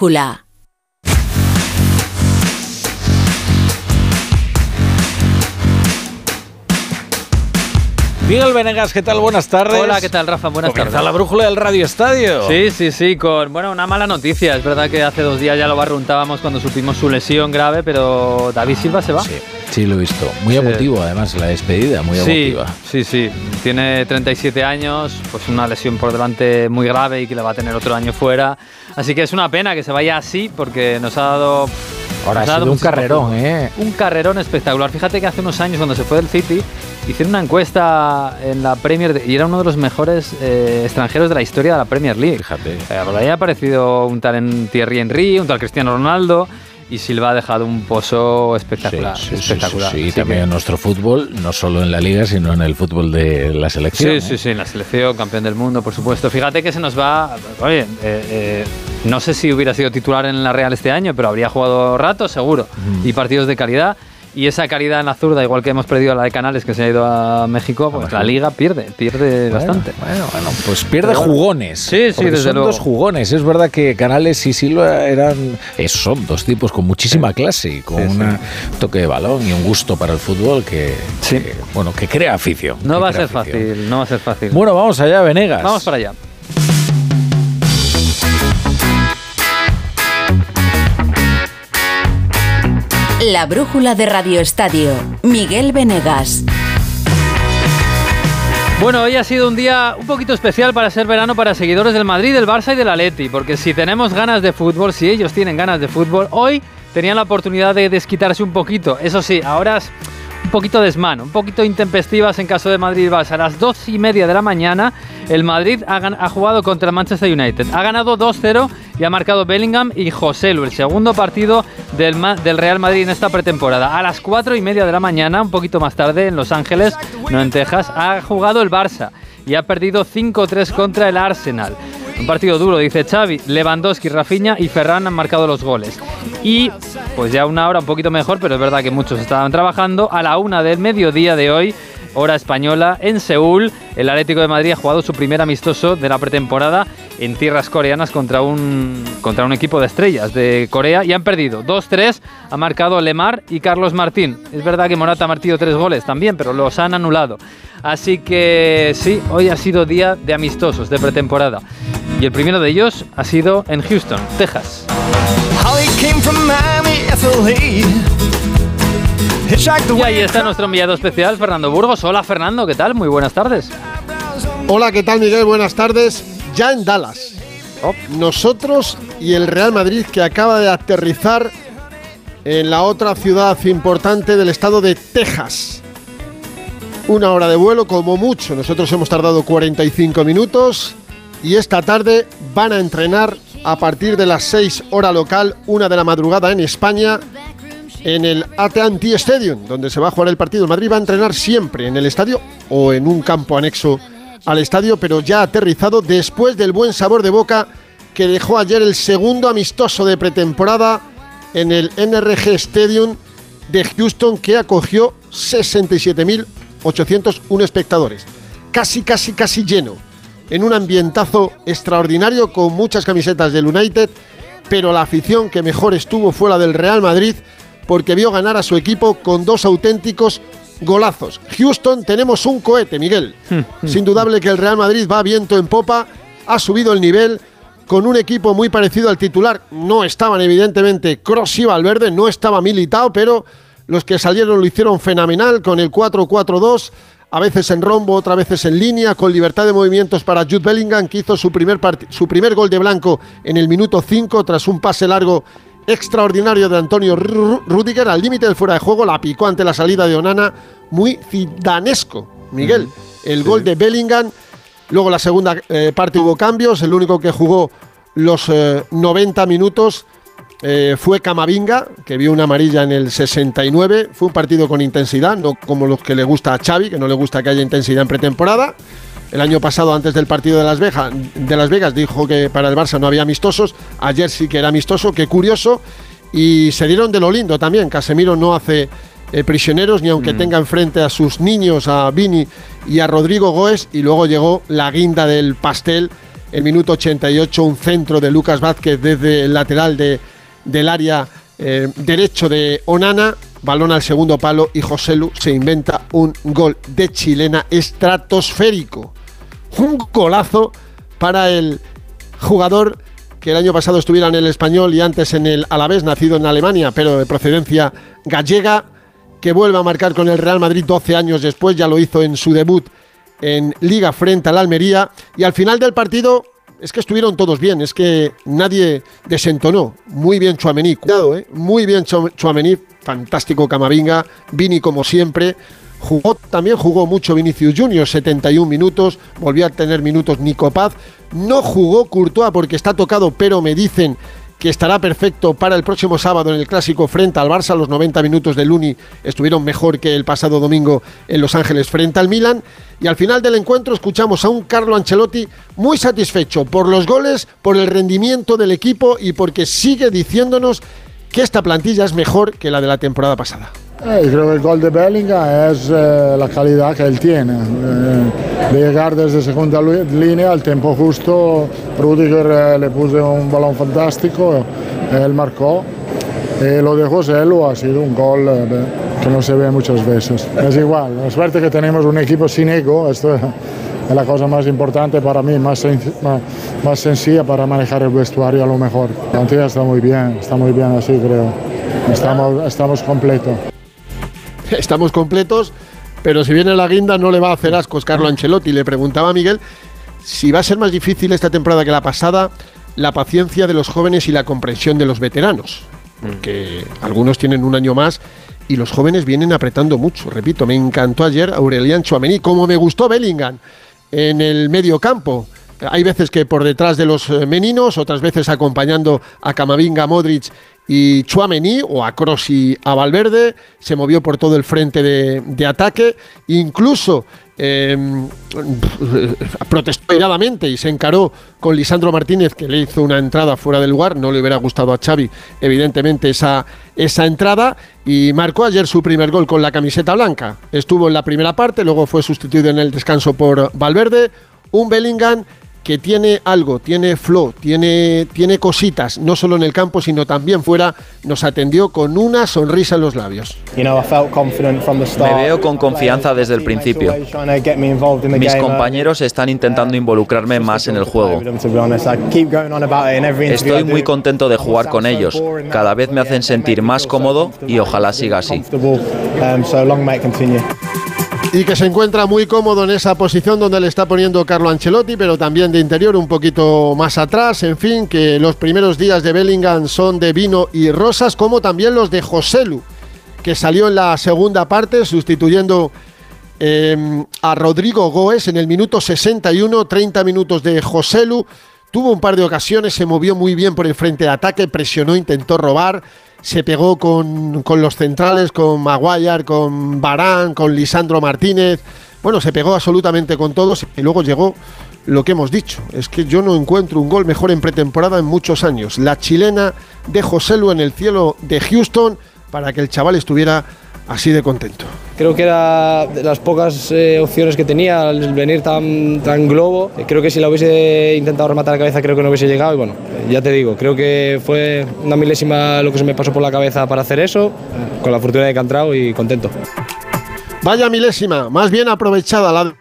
brújula. Miguel Venegas, ¿qué tal? Buenas tardes. Hola, ¿qué tal, Rafa? Buenas Comienza tardes. la brújula del Radio Estadio. Sí, sí, sí, con bueno, una mala noticia. Es verdad que hace dos días ya lo barruntábamos cuando supimos su lesión grave, pero David Silva se va. Sí, sí, lo he visto. Muy Sí. emotivo, además, la despedida, muy Sí, emotiva. sí, sí. Tiene 37 años, pues una lesión por delante muy grave y que le va a tener otro año fuera. Así que es una pena que se vaya así porque nos ha dado. Ahora ha sido un carrerón. ¿eh? Un carrerón espectacular. Fíjate que hace unos años, cuando se fue del City, hicieron una encuesta en la Premier de- y era uno de los mejores eh, extranjeros de la historia de la Premier League. Fíjate. Eh, por ahí ha aparecido un tal en Thierry Henry, un tal Cristiano Ronaldo y Silva ha dejado un pozo espectacular. Sí, sí, sí, espectacular. sí, sí, Así también que- en nuestro fútbol, no solo en la liga, sino en el fútbol de la selección. Sí, sí, ¿eh? sí, en la selección, campeón del mundo, por supuesto. Fíjate que se nos va. Oye, eh, eh, no sé si hubiera sido titular en la Real este año, pero habría jugado rato, seguro. Y partidos de calidad. Y esa calidad en la zurda, igual que hemos perdido la de Canales, que se ha ido a México, pues la liga pierde, pierde Bueno, bastante. Bueno, bueno, pues pierde Pero jugones. Sí, sí, desde son luego. dos jugones. Es verdad que Canales y Silva eran. eh, son dos tipos con muchísima clase y con Sí, sí. un toque de balón y un gusto para el fútbol que. Sí. que, bueno, que crea afición. No va a ser afición. fácil, no va a ser fácil. Bueno, vamos allá, Venegas. Vamos para allá. La brújula de Radio Estadio. Miguel Venegas. Bueno, hoy ha sido un día un poquito especial para ser verano para seguidores del Madrid, del Barça y del Atleti, porque si tenemos ganas de fútbol, si ellos tienen ganas de fútbol, hoy tenían la oportunidad de desquitarse un poquito. Eso sí, ahora es un poquito desmano, un poquito intempestivas en caso de Madrid y Barça. A las dos y media de la mañana, el Madrid ha, ha jugado contra el Manchester United. Ha ganado 2-0 y ha marcado Bellingham y Joselu, el segundo partido del, del Real Madrid en esta pretemporada. A las cuatro y media de la mañana, un poquito más tarde, en Los Ángeles, no en Texas, ha jugado el Barça y ha perdido 5-3 contra el Arsenal. Un partido duro, dice Xavi. Lewandowski, Rafinha y Ferran han marcado los goles. Y pues ya una hora un poquito mejor, pero es verdad que muchos estaban trabajando. A la una del mediodía de hoy, hora española, en Seúl, el Atlético de Madrid ha jugado su primer amistoso de la pretemporada en tierras coreanas contra un, contra un equipo de estrellas de Corea y han perdido 2-3. Ha marcado Lemar y Carlos Martín. Es verdad que Morata ha marcado tres goles también, pero los han anulado. Así que sí, hoy ha sido día de amistosos de pretemporada. Y el primero de ellos ha sido en Houston, Texas. Y ahí está nuestro enviado especial, Fernando Burgos. Hola Fernando, ¿qué tal? Muy buenas tardes. Hola, ¿qué tal Miguel? Buenas tardes. Ya en Dallas. Oh. Nosotros y el Real Madrid que acaba de aterrizar en la otra ciudad importante del estado de Texas. Una hora de vuelo como mucho. Nosotros hemos tardado 45 minutos y esta tarde van a entrenar a partir de las 6 hora local, una de la madrugada en España, en el AT&T Stadium, donde se va a jugar el partido. Madrid va a entrenar siempre en el estadio o en un campo anexo al estadio, pero ya aterrizado después del buen sabor de boca que dejó ayer el segundo amistoso de pretemporada en el NRG Stadium de Houston que acogió 67.801 espectadores. Casi, casi, casi lleno. En un ambientazo extraordinario con muchas camisetas del United, pero la afición que mejor estuvo fue la del Real Madrid porque vio ganar a su equipo con dos auténticos golazos. Houston, tenemos un cohete, Miguel. Es indudable que el Real Madrid va viento en popa, ha subido el nivel con un equipo muy parecido al titular. No estaban evidentemente Cross y Valverde, no estaba militado, pero los que salieron lo hicieron fenomenal con el 4-4-2, a veces en rombo, otras veces en línea, con libertad de movimientos para Jude Bellingham, que hizo su primer, su primer gol de blanco en el minuto 5 tras un pase largo extraordinario de Antonio Ru- Rudiger al límite del fuera de juego, la picó ante la salida de Onana, muy zidanesco, Miguel. El gol de Bellingham, luego la segunda eh, parte hubo cambios, el único que jugó los eh, 90 minutos eh, fue Camavinga, que vio una amarilla en el 69, fue un partido con intensidad, no como los que le gusta a Xavi, que no le gusta que haya intensidad en pretemporada. El año pasado, antes del partido de Las, Vegas, de Las Vegas, dijo que para el Barça no había amistosos. Ayer sí que era amistoso, qué curioso. Y se dieron de lo lindo también. Casemiro no hace eh, prisioneros, ni aunque tenga enfrente a sus niños, a Vini y a Rodrigo Goes. Y luego llegó la guinda del pastel, El minuto 88, un centro de Lucas Vázquez desde el lateral de, del área eh, derecho de Onana, balón al segundo palo y José Lu se inventa un gol de chilena estratosférico. Un golazo para el jugador que el año pasado estuviera en el español y antes en el Alavés, nacido en Alemania, pero de procedencia gallega, que vuelve a marcar con el Real Madrid 12 años después, ya lo hizo en su debut en Liga frente al Almería, y al final del partido es que estuvieron todos bien, es que nadie desentonó. Muy bien Chuamení, cuidado, ¿eh? muy bien Chuamení, fantástico Camavinga, Vini como siempre, Jugó, también jugó mucho Vinicius Junior, 71 minutos, volvió a tener minutos Nico Paz. No jugó Courtois porque está tocado, pero me dicen que estará perfecto para el próximo sábado en el clásico frente al Barça. Los 90 minutos de Luni estuvieron mejor que el pasado domingo en Los Ángeles frente al Milan. Y al final del encuentro escuchamos a un Carlo Ancelotti muy satisfecho por los goles, por el rendimiento del equipo y porque sigue diciéndonos que esta plantilla es mejor que la de la temporada pasada. Eh, creo que el gol de Bellingham es eh, la calidad que él tiene. Eh, de llegar desde segunda línea al tiempo justo, Rudiger eh, le puso un balón fantástico, él marcó. Y lo de José Lu ha sido un gol que no se ve muchas veces. Es igual, la suerte que tenemos un equipo sin ego, esto es la cosa más importante para mí, más, más, más sencilla para manejar el vestuario a lo mejor. La está muy bien, está muy bien así creo. Estamos, estamos completos. estamos completos, pero si viene la guinda no le va a hacer ascos Carlo Ancelotti. Le preguntaba a Miguel si va a ser más difícil esta temporada que la pasada la paciencia de los jóvenes y la comprensión de los veteranos, porque algunos tienen un año más y los jóvenes vienen apretando mucho. Repito, me encantó ayer Aurelian Chouameni, como me gustó Bellingham en el medio campo. Hay veces que por detrás de los eh, meninos, otras veces acompañando a Camavinga, Modric y Chuamení o a Kroos y a Valverde, se movió por todo el frente de, ataque, incluso em, protestó iradamente y se encaró con Lisandro Martínez, que le hizo una entrada fuera del lugar, no le hubiera gustado a Xavi, evidentemente, esa, esa entrada, y marcó ayer su primer gol con la camiseta blanca. Estuvo en la primera parte, luego fue sustituido en el descanso por Valverde, un Bellingham que tiene algo, tiene flow, tiene, tiene cositas, no solo en el campo, sino también fuera, nos atendió con una sonrisa en los labios. Me veo con confianza desde el principio. Mis compañeros están intentando involucrarme más en el juego. Estoy muy contento de jugar con ellos. Cada vez me hacen sentir más cómodo y ojalá siga así y que se encuentra muy cómodo en esa posición donde le está poniendo Carlo Ancelotti, pero también de interior un poquito más atrás. En fin, que los primeros días de Bellingham son de vino y rosas, como también los de Joselu, que salió en la segunda parte sustituyendo em, a Rodrigo Goes en el minuto 61, 30 minutos de Joselu. Tuvo un par de ocasiones, se movió muy bien por el frente de ataque, presionó, intentó robar se pegó con, los centrales, con Maguire, con Barán, con Lisandro Martínez. Bueno, se pegó absolutamente con todos y luego llegó lo que hemos dicho. Es que yo no encuentro un gol mejor en pretemporada en muchos años. La chilena de José Lu en el cielo de Houston para que el chaval estuviera así de contento. Creo que era de las pocas eh, opciones que tenía al venir tan, tan globo. Creo que si la hubiese intentado rematar la cabeza, creo que no hubiese llegado. Y bueno, ya te digo, creo que fue una milésima lo que se me pasó por la cabeza para hacer eso, con la fortuna de que entrado y contento. Vaya milésima, más bien aprovechada la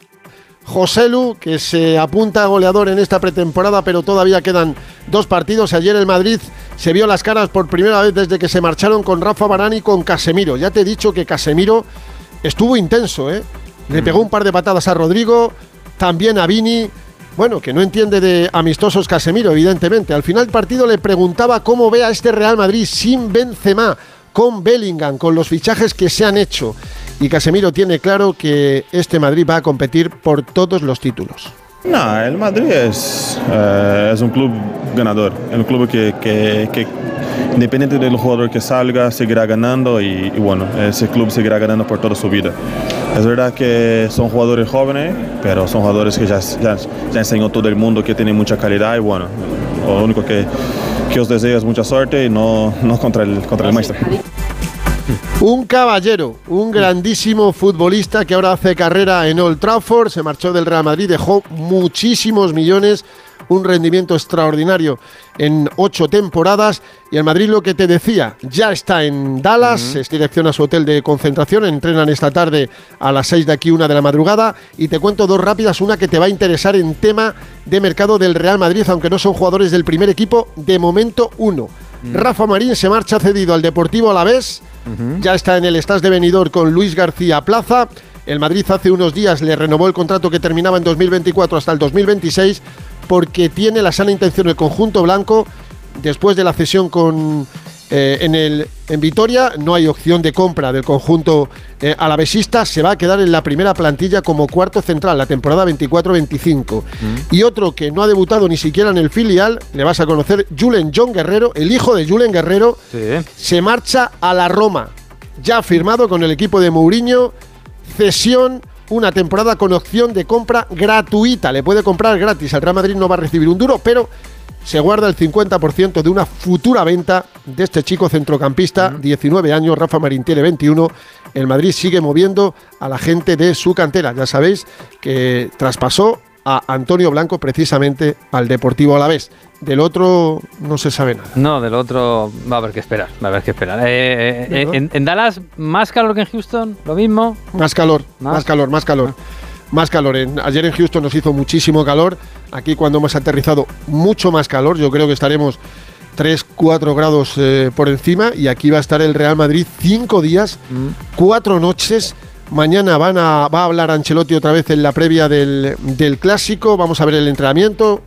Joselu, que se apunta a goleador en esta pretemporada, pero todavía quedan dos partidos. Ayer el Madrid se vio las caras por primera vez desde que se marcharon con Rafa Barán y con Casemiro. Ya te he dicho que Casemiro estuvo intenso, ¿eh? Le pegó un par de patadas a Rodrigo, también a Vini. Bueno, que no entiende de amistosos Casemiro, evidentemente. Al final del partido le preguntaba cómo ve a este Real Madrid sin Benzema, con Bellingham, con los fichajes que se han hecho. Y Casemiro tiene claro que este Madrid va a competir por todos los títulos. No, el Madrid es, eh, un club ganador, es un club que, que, que, independiente del jugador que salga, seguirá ganando y, bueno, ese club seguirá ganando por toda su vida. Es verdad que son jugadores jóvenes, pero son jugadores que ya, ya, ya enseñó todo el mundo que tienen mucha calidad y bueno, lo único que, que os deseo es mucha suerte y no, no contra, el, contra el maestro. Un caballero, un grandísimo futbolista que ahora hace carrera en Old Trafford, se marchó del Real Madrid, dejó muchísimos millones un rendimiento extraordinario en ocho temporadas. Y el Madrid, lo que te decía, ya está en Dallas, es dirección a su hotel de concentración, entrenan esta tarde a las seis de aquí, una de la madrugada. Y te cuento dos rápidas, una que te va a interesar en tema de mercado del Real Madrid, aunque no son jugadores del primer equipo, de momento uno. Rafa Marín se marcha cedido al Deportivo Alavés, ya está en el Estás de Benidorm con Luis García Plaza. El Madrid hace unos días le renovó el contrato que terminaba en 2024 hasta el 2026 porque tiene la sana intención el conjunto blanco. Después de la cesión con eh, en, el, en Vitoria no hay opción de compra del conjunto eh, alavesista, se va a quedar en la primera plantilla como cuarto central la temporada 24-25. Y otro que no ha debutado ni siquiera en el filial, le vas a conocer, Julen John Guerrero, el hijo de Julen Guerrero, se marcha a la Roma, ya firmado con el equipo de Mourinho, cesión una temporada con opción de compra gratuita. Le puede comprar gratis. El Real Madrid no va a recibir un duro, pero se guarda el 50% de una futura venta de este chico centrocampista, 19 años, Rafa Marín tiene 21. El Madrid sigue moviendo a la gente de su cantera. Ya sabéis que traspasó a Antonio Blanco precisamente al Deportivo Alavés. Del otro no se sabe nada. No, del otro va a haber que esperar, va a haber que esperar. Eh, eh, en, en Dallas, ¿más calor que en Houston? ¿Lo mismo? Más calor, más, calor, más calor. Más calor. En- ayer en Houston nos hizo muchísimo calor. Aquí cuando hemos aterrizado, mucho más calor. Yo creo que estaremos 3, 4 grados eh, por encima. Y aquí va a estar el Real Madrid 5 días, 4 noches. Mañana van a, va a hablar Ancelotti otra vez en la previa del, del clásico. Vamos a ver el entrenamiento.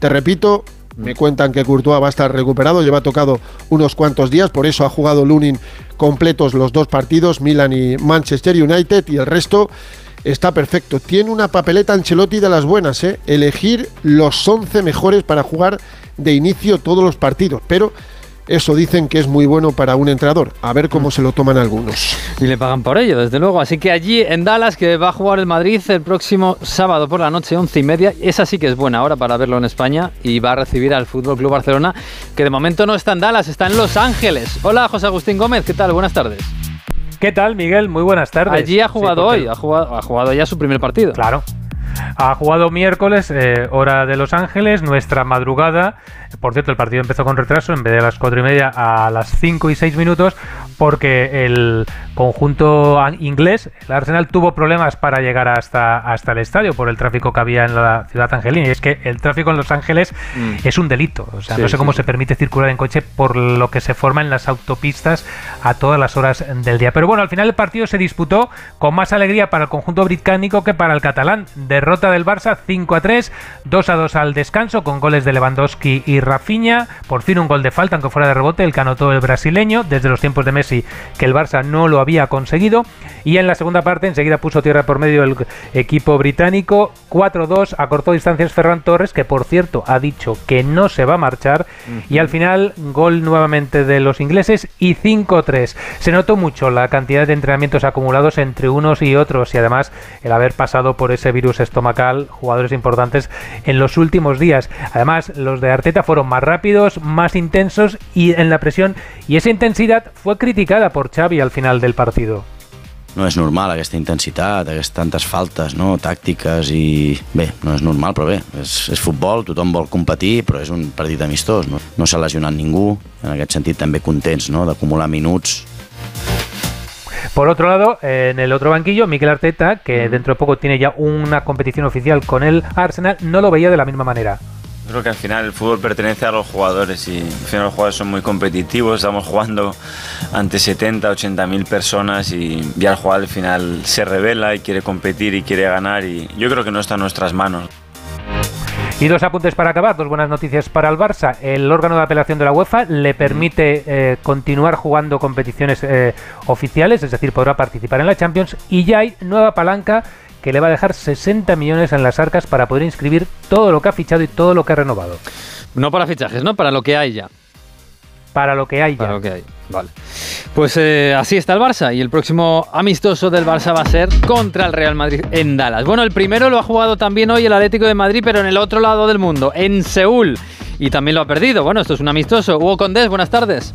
Te repito, me cuentan que Courtois va a estar recuperado, lleva tocado unos cuantos días, por eso ha jugado Lunin completos los dos partidos, Milan y Manchester United, y el resto está perfecto. Tiene una papeleta Ancelotti de las buenas, ¿eh? elegir los 11 mejores para jugar de inicio todos los partidos, pero eso dicen que es muy bueno para un entrenador. A ver cómo se lo toman algunos. Y le pagan por ello, desde luego. Así que allí en Dallas, que va a jugar el Madrid el próximo sábado por la noche, once y media. Esa sí que es buena hora para verlo en España. Y va a recibir al Fútbol Club Barcelona, que de momento no está en Dallas, está en Los Ángeles. Hola, José Agustín Gómez, ¿qué tal? Buenas tardes. ¿Qué tal, Miguel? Muy buenas tardes. Allí ha jugado Sí, hoy, ha jugado, ha jugado ya su primer partido. Claro. Ha jugado miércoles, eh, hora de Los Ángeles, nuestra madrugada. Por cierto, el partido empezó con retraso, en vez de las 4 y media a las 5 y 6 minutos, porque el conjunto inglés, el Arsenal, tuvo problemas para llegar hasta, hasta el estadio por el tráfico que había en la ciudad angelina. Y es que el tráfico en Los Ángeles es un delito. O sea, Sí, no sé cómo sí. se permite circular en coche por lo que se forma en las autopistas a todas las horas del día. Pero bueno, al final el partido se disputó con más alegría para el conjunto británico que para el catalán. Derrota del Barça 5 a 3, 2 a 2 al descanso con goles de Lewandowski y Rafinha. Por fin un gol de falta, aunque fuera de rebote, el que anotó el brasileño desde los tiempos de Messi que el Barça no lo había conseguido. Y en la segunda parte enseguida puso tierra por medio el equipo británico. 4-2 acortó distancias Ferran Torres, que por cierto ha dicho que no se va a marchar. Y al final, gol nuevamente de los ingleses y 5-3. Se notó mucho la cantidad de entrenamientos acumulados entre unos y otros y además el haber pasado por ese virus estomacal jugadores importantes en los últimos días. Además, los de Arteta fueron más rápidos, más intensos y en la presión y esa intensidad fue criticada por Xavi al final del partido. No és normal aquesta intensitat, aquestes tantes faltes no? tàctiques i bé, no és normal, però bé, és, és futbol, tothom vol competir, però és un partit amistós, no, no s'ha lesionat ningú, en aquest sentit també contents no? d'acumular minuts Por otro lado, en el otro banquillo, Mikel Arteta, que dentro de poco tiene ya una competición oficial con el Arsenal, no lo veía de la misma manera. Creo que al final el fútbol pertenece a los jugadores y al final los jugadores son muy competitivos, estamos jugando ante 70, 80 mil personas y ya el jugador al final se revela y quiere competir y quiere ganar y yo creo que no está en nuestras manos. Y dos apuntes para acabar, dos buenas noticias para el Barça. El órgano de apelación de la UEFA le permite eh, continuar jugando competiciones eh, oficiales, es decir, podrá participar en la Champions. Y ya hay nueva palanca que le va a dejar 60 millones en las arcas para poder inscribir todo lo que ha fichado y todo lo que ha renovado. No para fichajes, ¿no? Para lo que hay ya. Para lo que hay ya. Para lo que hay, vale. Pues eh, así está el Barça y el próximo amistoso del Barça va a ser contra el Real Madrid en Dallas. Bueno, el primero lo ha jugado también hoy el Atlético de Madrid, pero en el otro lado del mundo, en Seúl. Y también lo ha perdido. Bueno, esto es un amistoso. Hugo Condés, buenas tardes.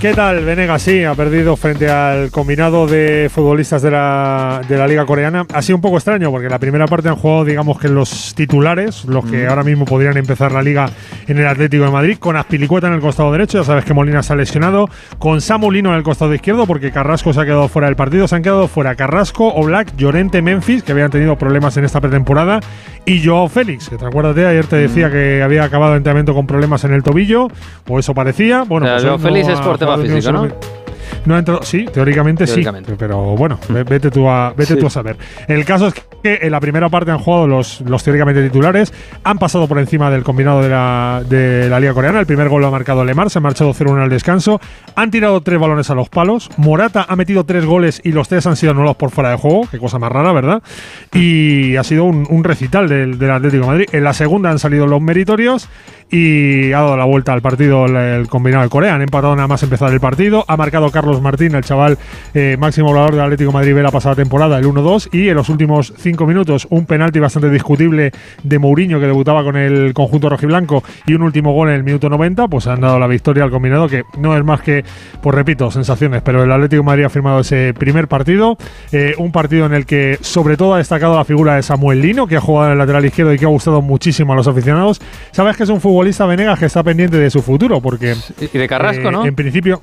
¿Qué tal, Venegas? Sí, ha perdido frente al combinado de futbolistas de la, de la Liga Coreana. Ha sido un poco extraño porque en la primera parte han jugado, digamos que los titulares, los que Mm. ahora mismo podrían empezar la Liga en el Atlético de Madrid, con Azpilicueta en el costado derecho, ya sabes que Molina se ha lesionado, con Samulino en el costado izquierdo porque Carrasco se ha quedado fuera del partido. Se han quedado fuera Carrasco, Oblak, Llorente, Memphis, que habían tenido problemas en esta pretemporada, y Joao Félix, que te acuerdas, ayer te decía que había acabado el entrenamiento con problemas en el tobillo, o eso parecía. Bueno, O sea, pues Joao Félix es por tema físico, ¿no? No ha entrado, sí, teóricamente, Teóricamente. sí, pero bueno, ve- vete tú a vete Sí. tú a saber. El caso es que en la primera parte han jugado los, los teóricamente titulares, han pasado por encima del combinado de la, de la Liga Coreana, el primer gol lo ha marcado Lemar, se ha marchado 0-1 al descanso, han tirado tres balones a los palos, Morata ha metido tres goles y los tres han sido anulados por fuera de juego, qué cosa más rara, ¿verdad? Y ha sido un, un recital del, del Atlético de Madrid. En la segunda han salido los meritorios y ha dado la vuelta al partido el, combinado de Corea. Han empatado nada más empezar el partido. Ha marcado Carlos Martín, el chaval eh, máximo volador del Atlético Madrid de la pasada temporada, el 1-2. Y en los últimos cinco minutos, un penalti bastante discutible de Mourinho que debutaba con el conjunto rojiblanco y un último gol en el minuto 90. Pues han dado la victoria al combinado, que no es más que, pues repito, sensaciones. Pero el Atlético Madrid ha firmado ese primer partido. eh, un partido en el que, sobre todo, ha destacado la figura de Samuel Lino, que ha jugado en el lateral izquierdo y que ha gustado muchísimo a los aficionados. Sabes que es un futbolista Venegas que está pendiente de su futuro, porque. Y de Carrasco, eh, ¿no? En principio.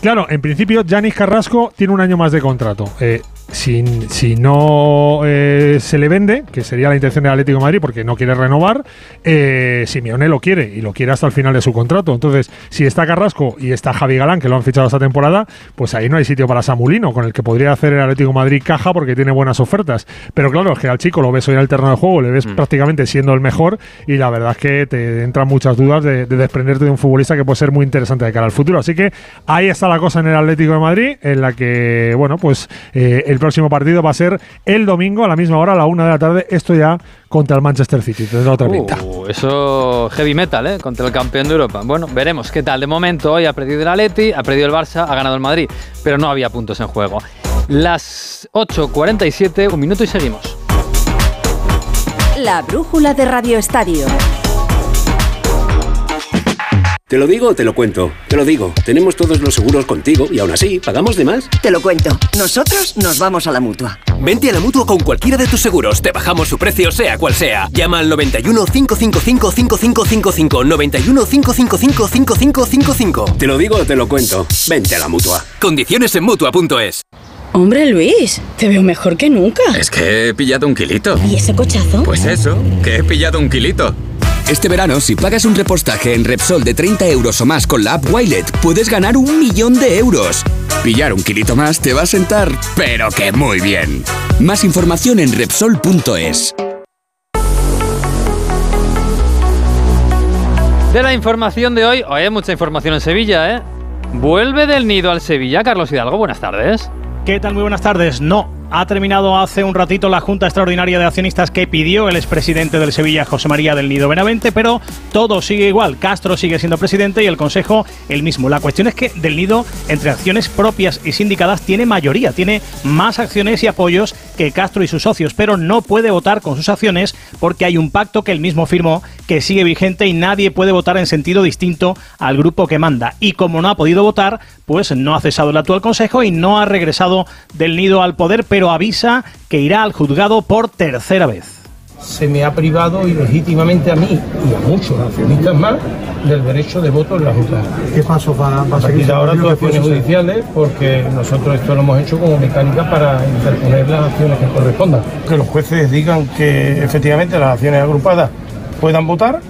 Claro, en principio, Yanis Carrasco tiene un año más de contrato. Eh, si, si no eh, se le vende, que sería la intención del Atlético de Madrid porque no quiere renovar, eh, Simeone lo quiere y lo quiere hasta el final de su contrato. Entonces, si está Carrasco y está Javi Galán, que lo han fichado esta temporada, pues ahí no hay sitio para Samulino, con el que podría hacer el Atlético de Madrid caja porque tiene buenas ofertas. Pero claro, es que al chico lo ves hoy en el terreno de juego, le ves prácticamente siendo el mejor y la verdad es que te entran muchas dudas de, de desprenderte de un futbolista que puede ser muy interesante de cara al futuro. Así que ahí está la cosa en el Atlético de Madrid, en la que, bueno, pues eh, el próximo partido va a ser el domingo a la misma hora, a la una de la tarde. Esto ya contra el Manchester City. Tendrá otra pinta. Uh, eso heavy metal, ¿eh? Contra el campeón de Europa. Bueno, veremos qué tal. De momento, hoy ha perdido el Atleti, ha perdido el Barça, ha ganado el Madrid, pero no había puntos en juego. Las 8.47, un minuto y seguimos. La brújula de Radio Estadio. ¿Te lo digo o te lo cuento? Te lo digo. Tenemos todos los seguros contigo y aún así, ¿pagamos de más? Te lo cuento. Nosotros nos vamos a la mutua. Vente a la mutua con cualquiera de tus seguros. Te bajamos su precio, sea cual sea. Llama al 91 555 5555. 91 555 5555. Te lo digo o te lo cuento. Vente a la mutua. Condiciones en mutua.es. Hombre, Luis, te veo mejor que nunca. Es que he pillado un kilito. ¿Y ese cochazo? Pues eso, que he pillado un kilito. Este verano, si pagas un repostaje en Repsol de 30 euros o más con la app Wilet, puedes ganar un millón de euros. Pillar un kilito más te va a sentar, pero que muy bien. Más información en Repsol.es. De la información de hoy, hoy hay mucha información en Sevilla, ¿eh? Vuelve del nido al Sevilla, Carlos Hidalgo, buenas tardes. ¿Qué tal? Muy buenas tardes. No, ha terminado hace un ratito la Junta Extraordinaria de Accionistas que pidió el expresidente del Sevilla, José María del Nido Benavente, pero todo sigue igual. Castro sigue siendo presidente y el Consejo el mismo. La cuestión es que del Nido, entre acciones propias y sindicadas, tiene mayoría, tiene más acciones y apoyos que Castro y sus socios, pero no puede votar con sus acciones porque hay un pacto que él mismo firmó que sigue vigente y nadie puede votar en sentido distinto al grupo que manda. Y como no ha podido votar, pues no ha cesado el actual Consejo y no ha regresado del Nido al poder, pero avisa que irá al juzgado por tercera vez. se me ha privado ilegítimamente a mí y a muchos accionistas más del derecho de voto en la Junta. ¿Qué paso va, va a seguir? Aquí ahora ¿Qué actuaciones puede suceder? judiciales porque nosotros esto lo hemos hecho como mecánica para interponer las acciones que correspondan. Que los jueces digan que efectivamente las acciones agrupadas puedan votar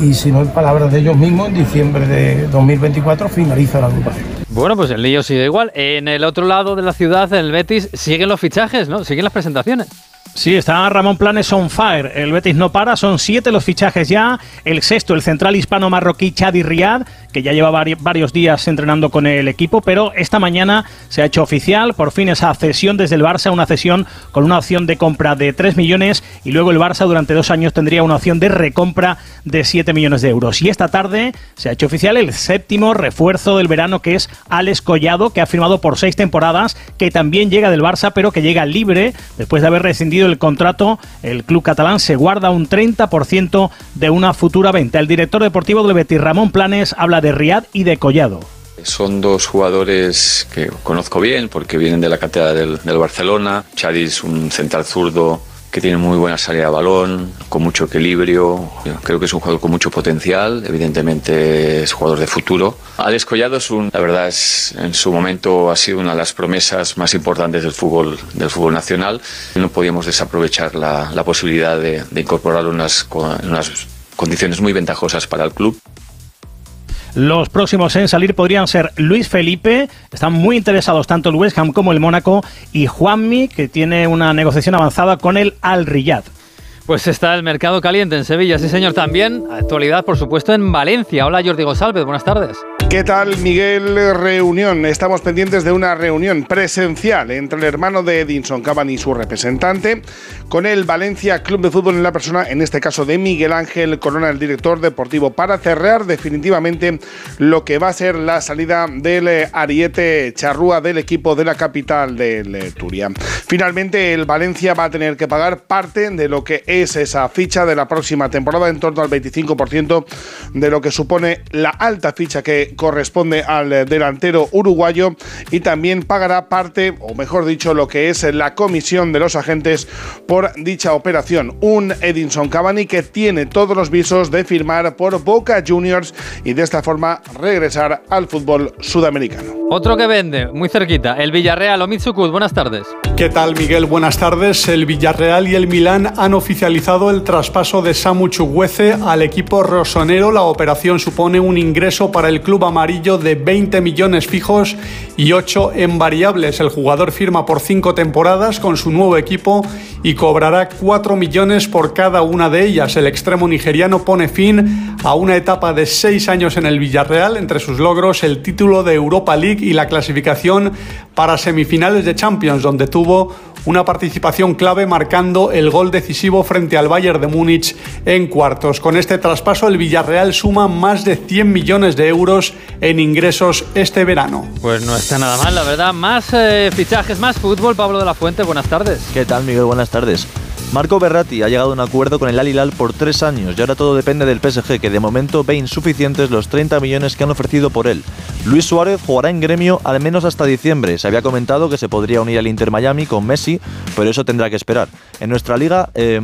y si no en palabras de ellos mismos en diciembre de 2024 finaliza la agrupación. Bueno, pues el lío sigue igual. En el otro lado de la ciudad, el Betis, siguen los fichajes, ¿no? Siguen las presentaciones. Sí, está Ramón Planes on fire. El Betis no para, son siete los fichajes ya. El sexto, el central hispano marroquí Chadi Riad, que ya lleva vari- varios días entrenando con el equipo, pero esta mañana se ha hecho oficial por fin esa cesión desde el Barça, una cesión con una opción de compra de 3 millones y luego el Barça durante dos años tendría una opción de recompra de 7 millones de euros. Y esta tarde se ha hecho oficial el séptimo refuerzo del verano que es Alex Collado, que ha firmado por seis temporadas, que también llega del Barça, pero que llega libre después de haber rescindido el contrato. El club catalán se guarda un 30% de una futura venta. El director deportivo del Betis, Ramón Planes, habla de Riad y de Collado. Son dos jugadores que conozco bien porque vienen de la cátedra del, Barcelona. Es un central zurdo que tiene muy buena salida de balón, con mucho equilibrio. Creo que es un jugador con mucho potencial. Evidentemente es jugador de futuro. Alex Collado es un, la verdad es, en su momento ha sido una de las promesas más importantes del fútbol, del fútbol nacional. No podíamos desaprovechar la, la posibilidad de, de incorporarlo en unas, en unas condiciones muy ventajosas para el club. Los próximos en salir podrían ser Luis Felipe, están muy interesados tanto el West Ham como el Mónaco, y Juanmi, que tiene una negociación avanzada con el Al Riyad. Pues está el mercado caliente en Sevilla, sí señor, también. Actualidad, por supuesto, en Valencia. Hola Jordi González, buenas tardes. ¿Qué tal, Miguel? Reunión. Estamos pendientes de una reunión presencial entre el hermano de Edinson Cavani y su representante con el Valencia Club de Fútbol en la persona, en este caso de Miguel Ángel Corona, el director deportivo, para cerrar definitivamente lo que va a ser la salida del eh, Ariete Charrúa del equipo de la capital del eh, Turia. Finalmente, el Valencia va a tener que pagar parte de lo que es esa ficha de la próxima temporada, en torno al 25% de lo que supone la alta ficha que corresponde al eh, delantero uruguayo y también pagará parte, o mejor dicho, lo que es la comisión de los agentes por dicha operación. Un Edinson Cavani que tiene todos los visos de firmar por Boca Juniors y de esta forma regresar al fútbol sudamericano. Otro que vende, muy cerquita, el Villarreal o Mitsukud. Buenas tardes. ¿Qué tal, Miguel? Buenas tardes. El Villarreal y el Milán han oficializado el traspaso de Samu Chuguece al equipo rosonero. La operación supone un ingreso para el club amarillo de 20 millones fijos y 8 en variables. El jugador firma por 5 temporadas con su nuevo equipo y cobrará 4 millones por cada una de ellas. El extremo nigeriano pone fin a una etapa de 6 años en el Villarreal, entre sus logros el título de Europa League y la clasificación para semifinales de Champions, donde tuvo una participación clave marcando el gol decisivo frente al Bayern de Múnich en cuartos. Con este traspaso el Villarreal suma más de 100 millones de euros en ingresos este verano. Pues no está nada mal, la verdad. Más eh, fichajes, más fútbol. Pablo de la Fuente, buenas tardes. ¿Qué tal, Miguel? Buenas tardes. Marco Berratti ha llegado a un acuerdo con el Al Hilal por tres años y ahora todo depende del PSG, que de momento ve insuficientes los 30 millones que han ofrecido por él. Luis Suárez jugará en gremio al menos hasta diciembre. Se había comentado que se podría unir al Inter Miami con Messi, pero eso tendrá que esperar. En nuestra liga, eh,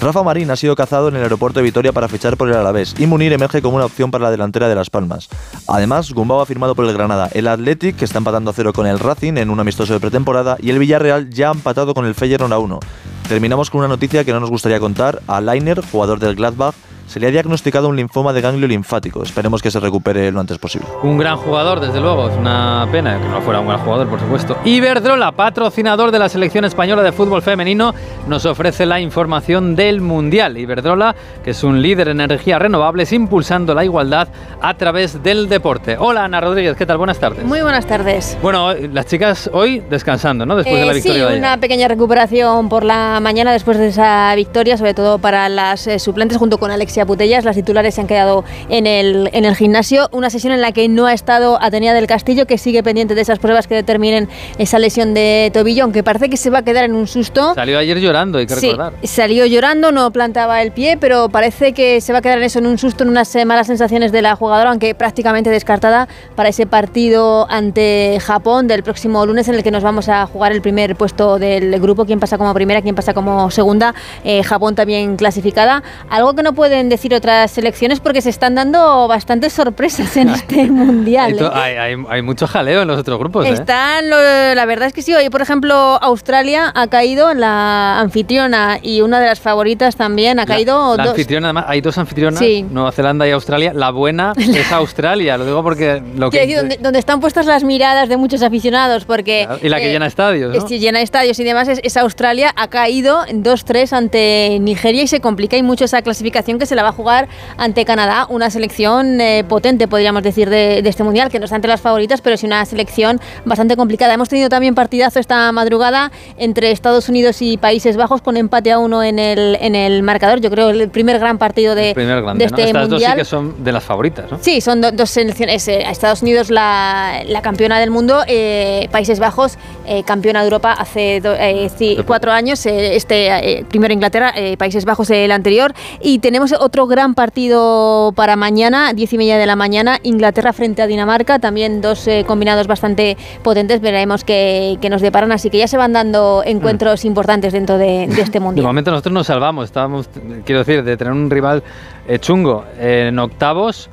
Rafa Marín ha sido cazado en el aeropuerto de Vitoria para fichar por el Alavés y Munir emerge como una opción para la delantera de Las Palmas. Además, Gumbau ha firmado por el Granada, el Athletic, que está empatando a cero con el Racing en un amistoso de pretemporada, y el Villarreal ya ha empatado con el Feyenoord a 1. Terminamos con una noticia que no nos gustaría contar. A Leiner, jugador del Gladbach, se le ha diagnosticado un linfoma de ganglio linfático. Esperemos que se recupere lo antes posible. Un gran jugador, desde luego. Es una pena que no fuera un gran jugador, por supuesto. Iberdrola, patrocinador de la selección española de fútbol femenino, nos ofrece la información del Mundial. Iberdrola, que es un líder en energías renovables, impulsando la igualdad a través del deporte. Hola, Ana Rodríguez, ¿qué tal? Buenas tardes. Muy buenas tardes. Bueno, las chicas hoy descansando, ¿no? Después de la Eh, victoria sí, de una pequeña recuperación por la mañana después de esa victoria, sobre todo para las eh, suplentes junto con Alexia Putellas. Las titulares se han quedado en el, en el gimnasio. Una sesión en la que no ha estado Atenea del Castillo, que sigue pendiente de esas pruebas que determinen esa lesión de tobillo, aunque parece que se va a quedar en un susto. Salió ayer llorando, hay que Sí, recordar. salió llorando, no plantaba el pie, pero parece que se va a quedar en eso, en un susto, en unas eh, malas sensaciones de la jugadora, aunque prácticamente descartada para ese partido ante Japón del próximo lunes, en el que nos vamos a jugar el primer puesto del grupo, quién pasa como primera, quién pasa como segunda, Eh, Japón también clasificada. Algo que no pueden decir otras selecciones porque se están dando bastantes sorpresas en este mundial. ¿eh? hay- hay- hay mucho jaleo en los otros grupos, ¿eh? Están, lo- la verdad es que sí, hoy por ejemplo Australia ha caído, la anfitriona y una de las favoritas también ha caído La dos. anfitriona, además, hay dos anfitrionas, Sí. Nueva Zelanda y Australia. La buena es Australia, lo digo porque lo que... decir, donde, donde están puestas las miradas de muchos aficionados, porque... Y la que eh, llena estadios, ¿no? Sí, llena estadios y demás, es, es Australia, ha caído en 2-3 ante Nigeria y se complica y mucho esa clasificación que se la va a jugar ante Canadá, una selección eh, potente, podríamos decir, de, de este mundial, que no está entre las favoritas, pero sí una selección bastante complicada. Hemos tenido también partidazo esta madrugada entre Estados Unidos y Países Bajos con empate a uno en el, en el marcador. Yo creo el primer gran partido de, grande, de ¿no? este Estas mundial. dos sí que son de las favoritas, ¿no? Sí, son do- dos selecciones. eh, Estados Unidos la, la campeona del mundo, eh, Países Bajos eh, campeona de Europa hace do- eh, sí, cuatro años. eh, este primero Inglaterra, Países Bajos el anterior. Y tenemos otro otro gran partido para mañana, 10 y media de la mañana, Inglaterra frente a Dinamarca, también dos eh, combinados bastante potentes, veremos que, que, nos deparan, así que ya se van dando encuentros mm. importantes dentro de, de este mundial. De momento nosotros nos salvamos, estábamos, quiero decir, de tener un rival eh, chungo en octavos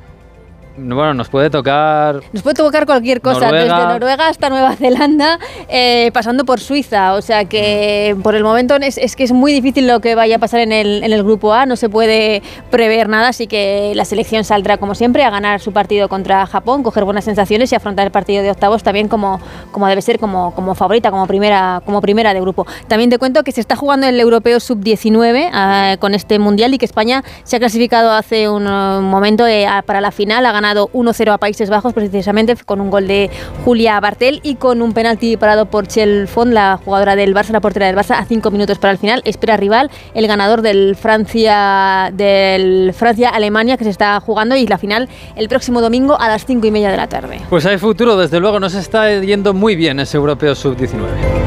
bueno, nos puede tocar. Nos puede tocar cualquier cosa, desde Noruega hasta Nueva Zelanda, eh, pasando por Suiza. O sea que por el momento es, que es muy difícil lo que vaya a pasar en el, en el grupo A, no se puede prever nada, así que la selección saldrá como siempre a ganar su partido contra Japón, coger buenas sensaciones y afrontar el partido de octavos también como, como debe ser, como, como favorita, como primera, como primera de grupo. También te cuento que se está jugando el europeo sub-19 ah, con este mundial y que España se ha clasificado hace un, momento eh, para la final, ha ganado 1-0 a Países Bajos precisamente con un gol de Julia Bartel y con un penalti parado por Chel Font, la jugadora del Barça, la portera del Barça, a 5 minutos para el final. Espera rival el ganador del Francia del Francia Alemania que se está jugando y la final el próximo domingo a las 5 y media de la tarde. Pues hay futuro, desde luego, nos está yendo muy bien ese europeo sub-19.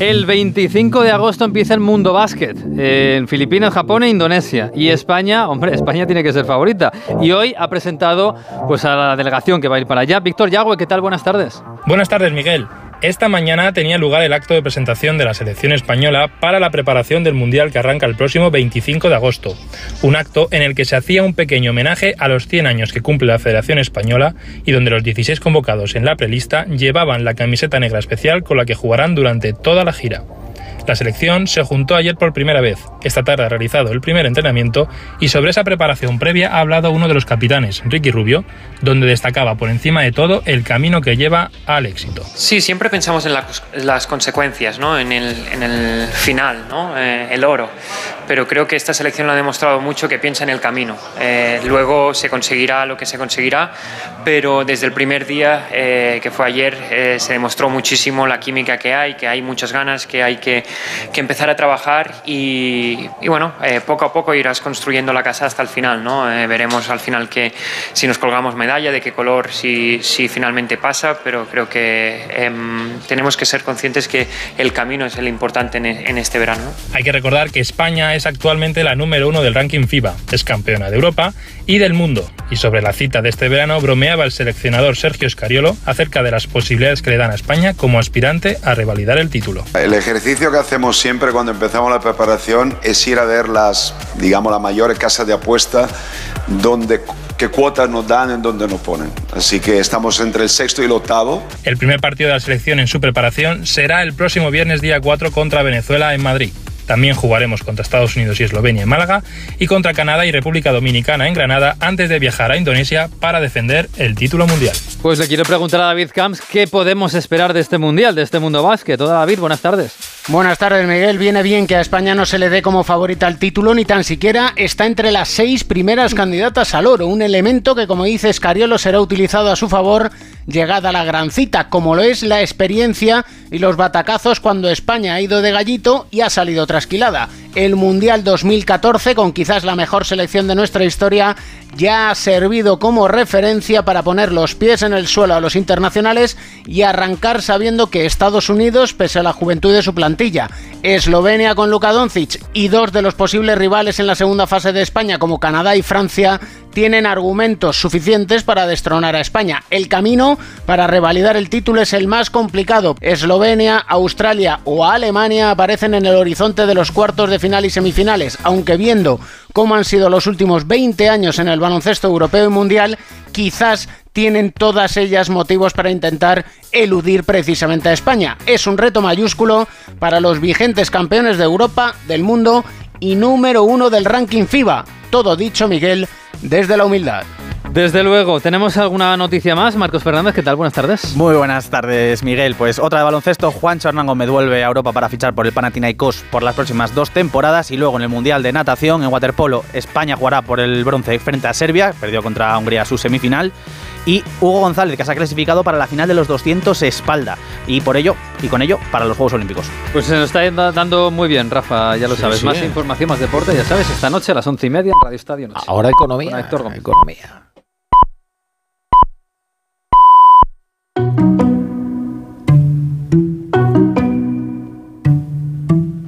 El 25 de agosto empieza el Mundo Básquet en Filipinas, Japón e Indonesia. Y España, hombre, España tiene que ser favorita. Y hoy ha presentado pues, a la delegación que va a ir para allá. Víctor Yagüe, ¿qué tal? Buenas tardes. Buenas tardes, Miguel. Esta mañana tenía lugar el acto de presentación de la selección española para la preparación del Mundial que arranca el próximo 25 de agosto. Un acto en el que se hacía un pequeño homenaje a los 100 años que cumple la Federación Española y donde los 16 convocados en la prelista llevaban la camiseta negra especial con la que jugarán durante toda la gira. La selección se juntó ayer por primera vez. Esta tarde ha realizado el primer entrenamiento y sobre esa preparación previa ha hablado uno de los capitanes, Ricky Rubio, donde destacaba por encima de todo el camino que lleva al éxito. Sí, siempre pensamos en las consecuencias, ¿no? en, el, final, ¿no? Eh, el oro. Pero creo que esta selección lo ha demostrado mucho que piensa en el camino. Eh, luego se conseguirá lo que se conseguirá, pero desde el primer día, eh, que fue ayer, se demostró muchísimo la química que hay, que hay muchas ganas, que hay que que empezar a trabajar y, bueno, eh, poco a poco irás construyendo la casa hasta el final, ¿no? Eh, veremos al final que si nos colgamos medalla, de qué color, si, si finalmente pasa, pero creo que em, tenemos que ser conscientes que el camino es el importante en, este verano. Hay que recordar que España es actualmente la número uno del ranking FIBA, es campeona de Europa y del mundo. Y sobre la cita de este verano bromeaba el seleccionador Sergio Scariolo acerca de las posibilidades que le dan a España como aspirante a revalidar el título. El ejercicio que hacemos siempre cuando empezamos la preparación es ir a ver las, digamos, las mayores casas de apuesta donde qué cuotas nos dan en donde nos ponen. Así que estamos entre el sexto y el octavo. El primer partido de la selección en su preparación será el próximo viernes día 4 contra Venezuela en Madrid. También jugaremos contra Estados Unidos y Eslovenia en Málaga y contra Canadá y República Dominicana en Granada antes de viajar a Indonesia para defender el título mundial. Pues le quiero preguntar a David Camps qué podemos esperar de este mundial, de este mundo básquet. Hola David, buenas tardes. Buenas tardes, Miguel. Viene bien que a España no se le dé como favorita al título, ni tan siquiera está entre las seis primeras candidatas al oro. Un elemento que, como dice Scariolo, será utilizado a su favor llegada la gran cita, como lo es la experiencia y los batacazos cuando España ha ido de gallito y ha salido trasquilada. El Mundial 2014, con quizás la mejor selección de nuestra historia, ya ha servido como referencia para poner los pies en el suelo a los internacionales y arrancar sabiendo que Estados Unidos, pese a la juventud de su plantilla, Eslovenia con Luka Doncic y dos de los posibles rivales en la segunda fase de España como Canadá y Francia tienen argumentos suficientes para destronar a España. El camino para revalidar el título es el más complicado. Eslovenia, Australia o Alemania aparecen en el horizonte de los cuartos de final y semifinales, aunque viendo cómo han sido los últimos 20 años en el baloncesto europeo y mundial, quizás tienen todas ellas motivos para intentar eludir precisamente a España. Es un reto mayúsculo para los vigentes campeones de Europa, del mundo y número uno del ranking FIBA. Todo dicho, Miguel, desde la humildad. Desde luego, ¿tenemos alguna noticia más? Marcos Fernández, ¿qué tal? Buenas tardes. Muy buenas tardes, Miguel. Pues otra de baloncesto, Juan Hernán me devuelve a Europa para fichar por el Panathinaikos por las próximas dos temporadas y luego en el Mundial de Natación, en waterpolo, España jugará por el bronce frente a Serbia, perdió contra Hungría su semifinal y Hugo González, que se ha clasificado para la final de los 200 espalda. Y por ello, y con ello, para los Juegos Olímpicos. Pues se nos está dando muy bien, Rafa, ya lo Sí, sabes. sí. Más información, más deporte, ya sabes, esta noche a las once y media en Radio Estadio Noche. Ahora economía. Con Héctor Gómez. Economía.